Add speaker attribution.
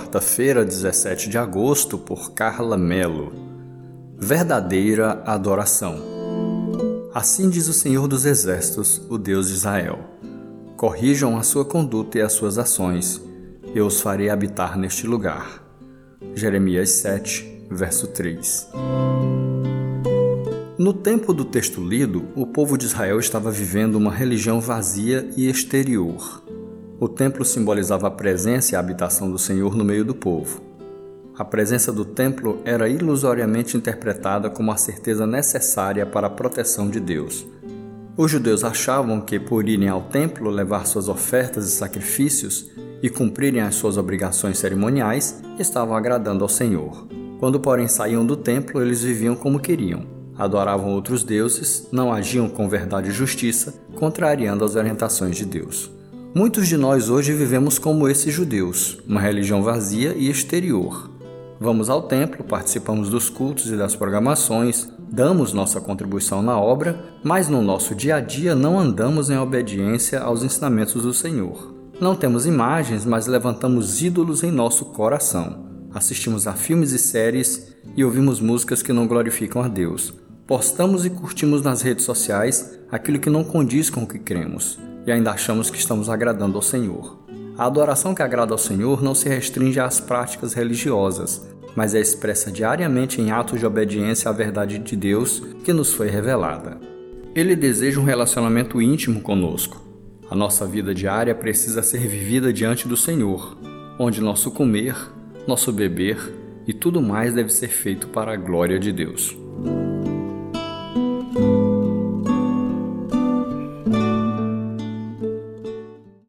Speaker 1: quarta-feira, 17 de agosto, por Carla Melo. Verdadeira adoração. Assim diz o Senhor dos Exércitos, o Deus de Israel: Corrijam a sua conduta e as suas ações, eu os farei habitar neste lugar. Jeremias 7, verso 3. No tempo do texto lido, o povo de Israel estava vivendo uma religião vazia e exterior. O templo simbolizava a presença e a habitação do Senhor no meio do povo. A presença do templo era ilusoriamente interpretada como a certeza necessária para a proteção de Deus. Os judeus achavam que, por irem ao templo levar suas ofertas e sacrifícios e cumprirem as suas obrigações cerimoniais, estavam agradando ao Senhor. Quando, porém, saíam do templo, eles viviam como queriam. Adoravam outros deuses, não agiam com verdade e justiça, contrariando as orientações de Deus. Muitos de nós hoje vivemos como esses judeus, uma religião vazia e exterior. Vamos ao templo, participamos dos cultos e das programações, damos nossa contribuição na obra, mas no nosso dia a dia não andamos em obediência aos ensinamentos do Senhor. Não temos imagens, mas levantamos ídolos em nosso coração. Assistimos a filmes e séries e ouvimos músicas que não glorificam a Deus. Postamos e curtimos nas redes sociais aquilo que não condiz com o que cremos e ainda achamos que estamos agradando ao Senhor. A adoração que agrada ao Senhor não se restringe às práticas religiosas, mas é expressa diariamente em atos de obediência à verdade de Deus que nos foi revelada. Ele deseja um relacionamento íntimo conosco. A nossa vida diária precisa ser vivida diante do Senhor, onde nosso comer, nosso beber e tudo mais deve ser feito para a glória de Deus.